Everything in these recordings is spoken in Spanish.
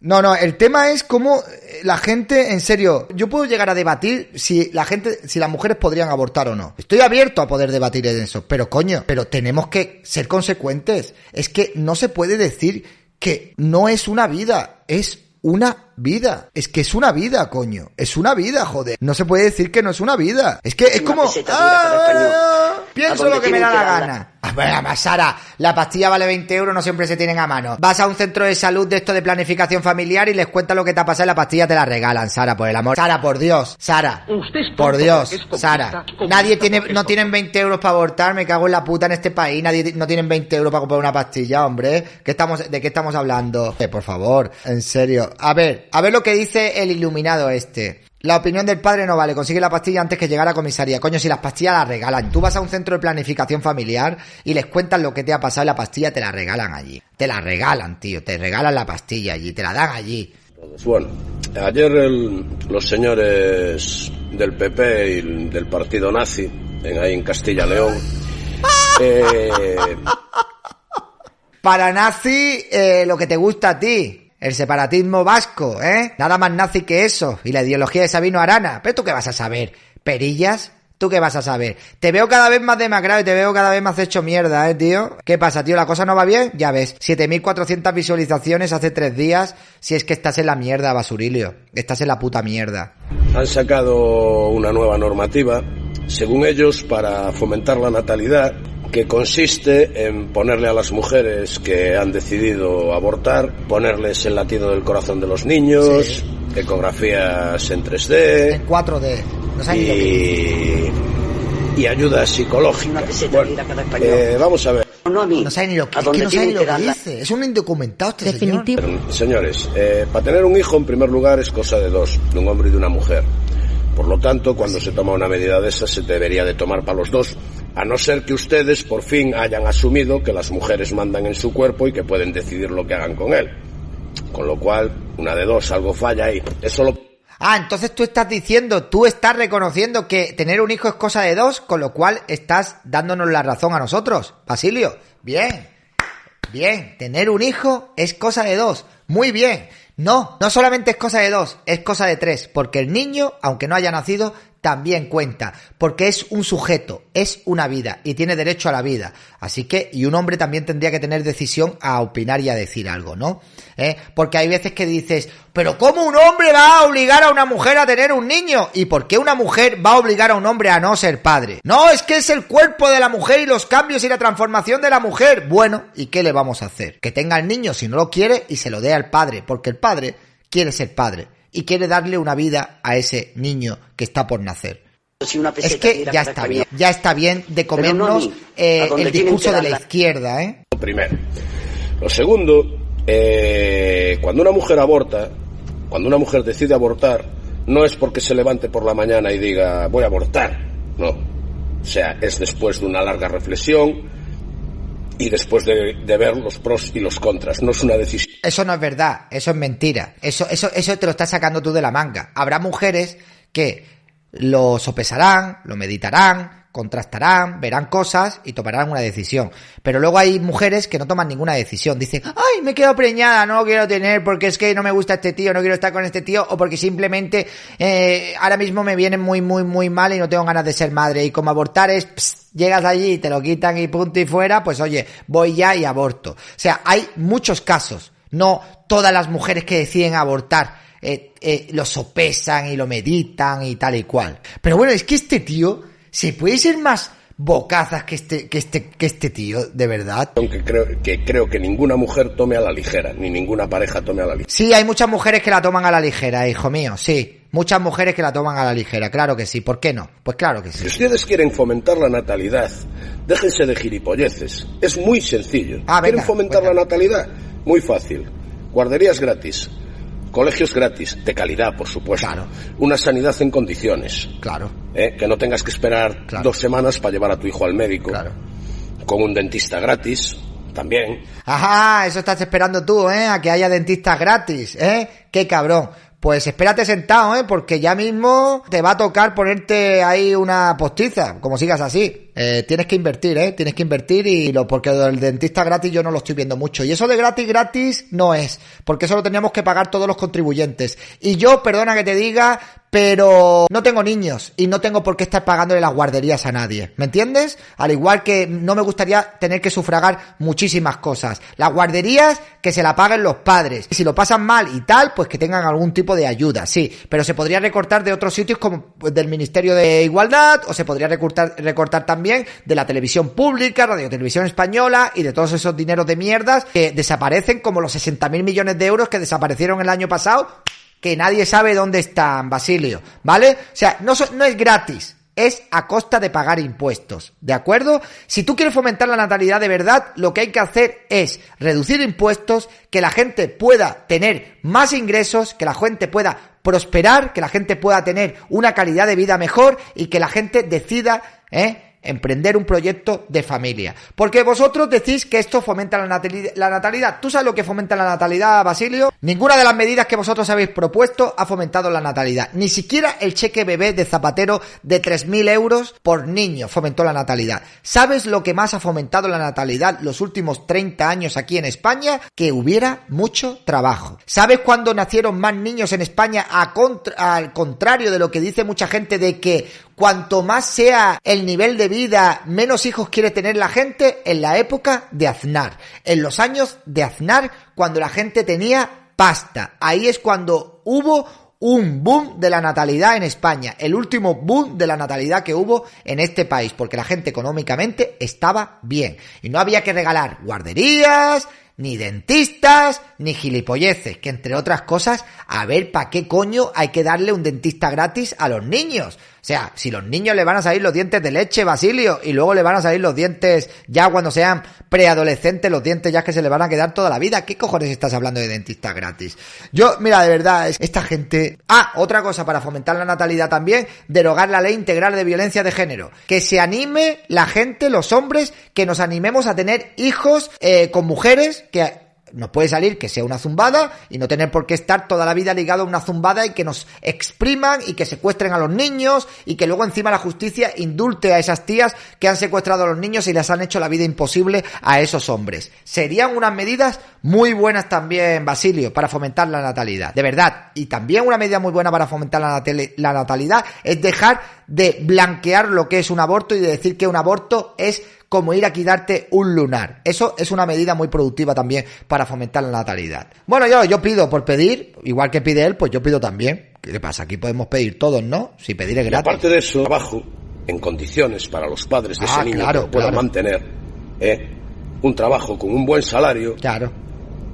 No, no, el tema es cómo eh, la gente, en serio, yo puedo llegar a debatir si la gente, si las mujeres podrían abortar o no. Estoy abierto a poder debatir en eso, pero coño, pero tenemos que ser consecuentes. Es que no se puede decir que no es una vida, es una vida. Es que es una vida, coño. Es una vida, joder. No se puede decir que no es una vida. Es que es Una como... Ah, ¿A pienso lo que me da la gana. A ver, además, Sara, la pastilla vale 20 euros, no siempre se tienen a mano. Vas a un centro de salud de esto de planificación familiar y les cuentas lo que te ha pasado y la pastilla te la regalan, Sara, por el amor. Sara, por Dios, Sara. Usted es tonto por Dios, es Sara. Nadie tiene, no tienen 20 euros para abortar, me cago en la puta en este país. Nadie no tienen 20 euros para comprar una pastilla, hombre. ¿Qué estamos, ¿De qué estamos hablando? Eh, por favor, en serio. A ver, a ver lo que dice el iluminado este. La opinión del padre no vale, consigue la pastilla antes que llegar a comisaría. Coño, si las pastillas las regalan. Tú vas a un centro de planificación familiar y les cuentas lo que te ha pasado y la pastilla te la regalan allí. Te la regalan, tío. Te regalan la pastilla allí, te la dan allí. Pues Bueno, ayer el- los señores del PP y del partido nazi, en, ahí en Castilla León, eh, Para nazi, eh, lo que te gusta a ti. El separatismo vasco, ¿eh? Nada más nazi que eso. Y la ideología de Sabino Arana. Pero tú qué vas a saber. ¿Perillas? ¿Tú qué vas a saber? Te veo cada vez más demacrado y te veo cada vez más hecho mierda, ¿eh, tío? ¿Qué pasa, tío? ¿La cosa no va bien? Ya ves. 7.400 visualizaciones hace tres días. Si es que estás en la mierda, basurilio. Estás en la puta mierda. han sacado una nueva normativa, según ellos, para fomentar la natalidad, que consiste en ponerle a las mujeres que han decidido abortar, ponerles el latido del corazón de los niños, Sí. ecografías en 3D En 4D. No sabes ni lo que dices. y, y ayuda psicológica. Bueno, eh, vamos a ver. No. No sabe ni lo que, es no sabe tienen ni lo que dice. Es un indocumentado este señor. Definitivo. Señores, eh, para tener un hijo, en primer lugar, es cosa de dos, de un hombre y de una mujer. Por lo tanto, cuando se toma una medida de esa, se debería de tomar para los dos, a no ser que ustedes por fin hayan asumido que las mujeres mandan en su cuerpo y que pueden decidir lo que hagan con él. Con lo cual, una de dos, algo falla ahí. Eso lo Ah, entonces tú estás diciendo, tú estás reconociendo que tener un hijo es cosa de dos, con lo cual estás dándonos la razón a nosotros, Basilio. Bien, bien, tener un hijo es cosa de dos, muy bien. No, no solamente es cosa de dos, es cosa de tres, porque el niño, aunque no haya nacido, también cuenta, porque es un sujeto, es una vida y tiene derecho a la vida. Así que, y un hombre también tendría que tener decisión a opinar y a decir algo, ¿no? ¿Eh? Porque hay veces que dices, pero ¿cómo un hombre va a obligar a una mujer a tener un niño? ¿Y por qué una mujer va a obligar a un hombre a no ser padre? No, es que es el cuerpo de la mujer y los cambios y la transformación de la mujer. Bueno, ¿y qué le vamos a hacer? Que tenga el niño si no lo quiere y se lo dé al padre, porque el padre quiere ser padre y quiere darle una vida a ese niño que está por nacer. Si una Es que ya está bien, ya está bien de no comernos mí, eh, el discurso de la izquierda, ¿eh? primero. Lo segundo, eh, cuando una mujer aborta, cuando una mujer decide abortar, no es porque se levante por la mañana y diga voy a abortar, no. O sea, es después de una larga reflexión y después de, ver los pros y los contras. No es una decisión. Eso no es verdad, eso es mentira. Eso, eso, eso te lo estás sacando tú de la manga. Habrá mujeres que lo sopesarán, lo meditarán, contrastarán, verán cosas y tomarán una decisión. Pero luego hay mujeres que no toman ninguna decisión. Dicen, ay, me quedo preñada, no lo quiero tener porque es que no me gusta este tío, no quiero estar con este tío, o porque simplemente eh, ahora mismo me viene muy, muy, muy mal y no tengo ganas de ser madre. Y como abortar es, pss, llegas allí y te lo quitan y punto y fuera, pues oye, voy ya y aborto. O sea, hay muchos casos. No todas las mujeres que deciden abortar eh, eh, lo sopesan y lo meditan y tal y cual. Pero bueno, es que este tío se puede ser más bocazas que este, que este, que este tío, de verdad. Aunque creo que, creo que ninguna mujer tome a la ligera, ni ninguna pareja tome a la ligera. Sí, hay muchas mujeres que la toman a la ligera, hijo mío, sí. Muchas mujeres que la toman a la ligera, claro que sí. ¿Por qué no? Pues claro que sí. Si ustedes quieren fomentar la natalidad, déjense de gilipolleces. Es muy sencillo. Ah, venga, ¿Quieren fomentar venga. la natalidad? Muy fácil. Guarderías gratis. Colegios gratis, de calidad, por supuesto. Claro. Una sanidad en condiciones. Claro, ¿eh? Que no tengas que esperar Claro. dos semanas para llevar a tu hijo al médico. claro. Con un dentista gratis, también. Ajá, eso estás esperando tú, ¿eh? A que haya dentistas gratis, ¿eh? Qué cabrón. Pues espérate sentado, ¿eh? Porque ya mismo te va a tocar ponerte ahí una postiza, como sigas así. Eh, tienes que invertir, ¿eh? Tienes que invertir y lo, porque el dentista gratis yo no lo estoy viendo mucho. Y eso de gratis, gratis no es, porque eso lo teníamos que pagar todos los contribuyentes. Y yo, perdona que te diga, pero no tengo niños y no tengo por qué estar pagándole las guarderías a nadie. ¿Me entiendes? Al igual que no me gustaría tener que sufragar muchísimas cosas. Las guarderías que se la paguen los padres. Y si lo pasan mal y tal, pues que tengan algún tipo de ayuda, sí. Pero se podría recortar de otros sitios como pues, del Ministerio de Igualdad o se podría recortar, recortar también de la televisión pública, Radio Televisión Española y de todos esos dineros de mierdas que desaparecen como los 60.000 millones de euros que desaparecieron el año pasado que nadie sabe dónde están, Basilio, ¿vale? O sea, no es gratis, es a costa de pagar impuestos, ¿de acuerdo? Si tú quieres fomentar la natalidad de verdad, lo que hay que hacer es reducir impuestos, que la gente pueda tener más ingresos, que la gente pueda prosperar, que la gente pueda tener una calidad de vida mejor y que la gente decida, ¿eh? Emprender un proyecto de familia. Porque vosotros decís que esto fomenta la natali- la natalidad. ¿Tú sabes lo que fomenta la natalidad, Basilio? Ninguna de las medidas que vosotros habéis propuesto ha fomentado la natalidad. Ni siquiera el cheque bebé de Zapatero de 3.000 euros por niño fomentó la natalidad. ¿Sabes lo que más ha fomentado la natalidad los últimos 30 años aquí en España? Que hubiera mucho trabajo. ¿Sabes cuándo nacieron más niños en España al contrario de lo que dice mucha gente de que cuanto más sea el nivel de vida, menos hijos quiere tener la gente en la época de Aznar. En los años de Aznar, cuando la gente tenía pasta. Ahí es cuando hubo un boom de la natalidad en España. El último boom de la natalidad que hubo en este país. Porque la gente económicamente estaba bien. Y no había que regalar guarderías, ni dentistas, ni gilipolleces, que entre otras cosas, a ver para qué coño hay que darle un dentista gratis a los niños. Sea, si los niños le van a salir los dientes de leche, Basilio, y luego le van a salir los dientes ya cuando sean preadolescentes, los dientes ya que se le van a quedar toda la vida, ¿qué cojones estás hablando de dentista gratis? Yo, mira, de verdad, es- esta gente... Ah, otra cosa para fomentar la natalidad también, derogar la ley integral de violencia de género. Que se anime la gente, los hombres, que nos animemos a tener hijos eh, con mujeres que nos puede salir que sea una zumbada y no tener por qué estar toda la vida ligado a una zumbada y que nos expriman y que secuestren a los niños y que luego encima la justicia indulte a esas tías que han secuestrado a los niños y les han hecho la vida imposible a esos hombres. Serían unas medidas muy buenas también, Basilio, para fomentar la natalidad. De verdad. Y también una medida muy buena para fomentar la, la natalidad es dejar de blanquear lo que es un aborto y de decir que un aborto es como ir a quitarte un lunar. Eso es una medida muy productiva también para fomentar la natalidad. Bueno, yo, yo pido por pedir, igual que pide él, pues yo pido también. ¿Qué pasa? Aquí podemos pedir todos, ¿no? Si pedir es Y gratis. aparte de eso, trabajo en condiciones para los padres de Ah, ese niño claro, que claro. mantener. ¿eh? Un trabajo con un buen salario Claro.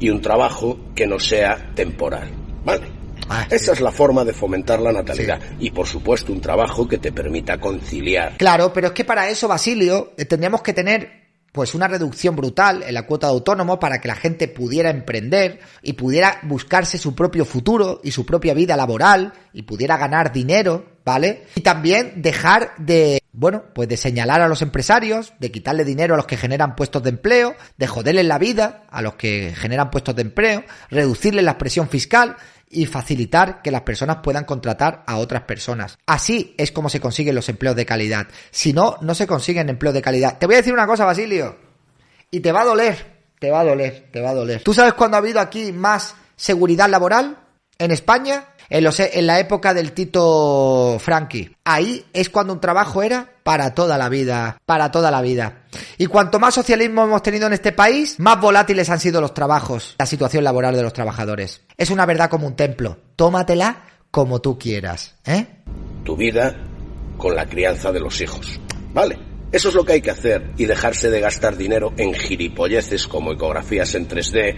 Y un trabajo que no sea temporal. ¿Vale? Ah, Esa es la forma de fomentar la natalidad. Y por supuesto, un trabajo que te permita conciliar. Claro, pero es que para eso, Basilio, eh, tendríamos que tener pues una reducción brutal en la cuota de autónomo para que la gente pudiera emprender y pudiera buscarse su propio futuro y su propia vida laboral y pudiera ganar dinero, ¿vale? Y también dejar de, bueno, pues de señalar a los empresarios, de quitarle dinero a los que generan puestos de empleo, de joderles la vida a los que generan puestos de empleo, reducirles la presión fiscal y facilitar que las personas puedan contratar a otras personas. Así es como se consiguen los empleos de calidad. Si no, no se consiguen empleos de calidad. Te voy a decir una cosa, Basilio, y te va a doler, te va a doler, te va a doler. ¿Tú sabes cuándo ha habido aquí más seguridad laboral en España? En, los- en la época del Tito Franchi. Ahí es cuando un trabajo era para toda la vida, para toda la vida. Y cuanto más socialismo hemos tenido en este país, más volátiles han sido los trabajos, la situación laboral de los trabajadores. Es una verdad como un templo. Tómatela como tú quieras, ¿eh? tu vida con la crianza de los hijos. ¿Vale? Eso es lo que hay que hacer y dejarse de gastar dinero en gilipolleces como ecografías en 3D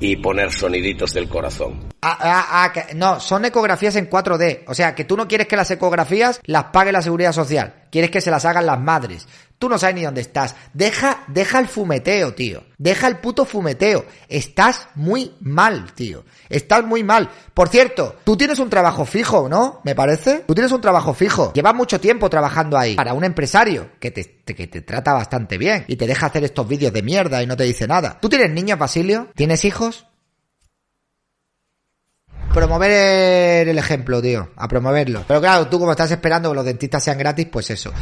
y poner soniditos del corazón. Ah, ah, ah, no, son ecografías en 4D. O sea, que tú no quieres que las ecografías las pague la seguridad social. Quieres que se las hagan las madres. Tú no sabes ni dónde estás. Deja, deja el fumeteo, tío. Deja el puto fumeteo. Estás muy mal, tío. Estás muy mal. Por cierto, tú tienes un trabajo fijo, ¿no? Me parece. Tú tienes un trabajo fijo. Llevas mucho tiempo trabajando ahí. Para un empresario que te, que te trata bastante bien y te deja hacer estos vídeos de mierda y no te dice nada. ¿Tú tienes niños, Basilio? ¿Tienes hijos? Promover el ejemplo, tío. A promoverlo. Pero claro, tú como estás esperando que los dentistas sean gratis, pues eso.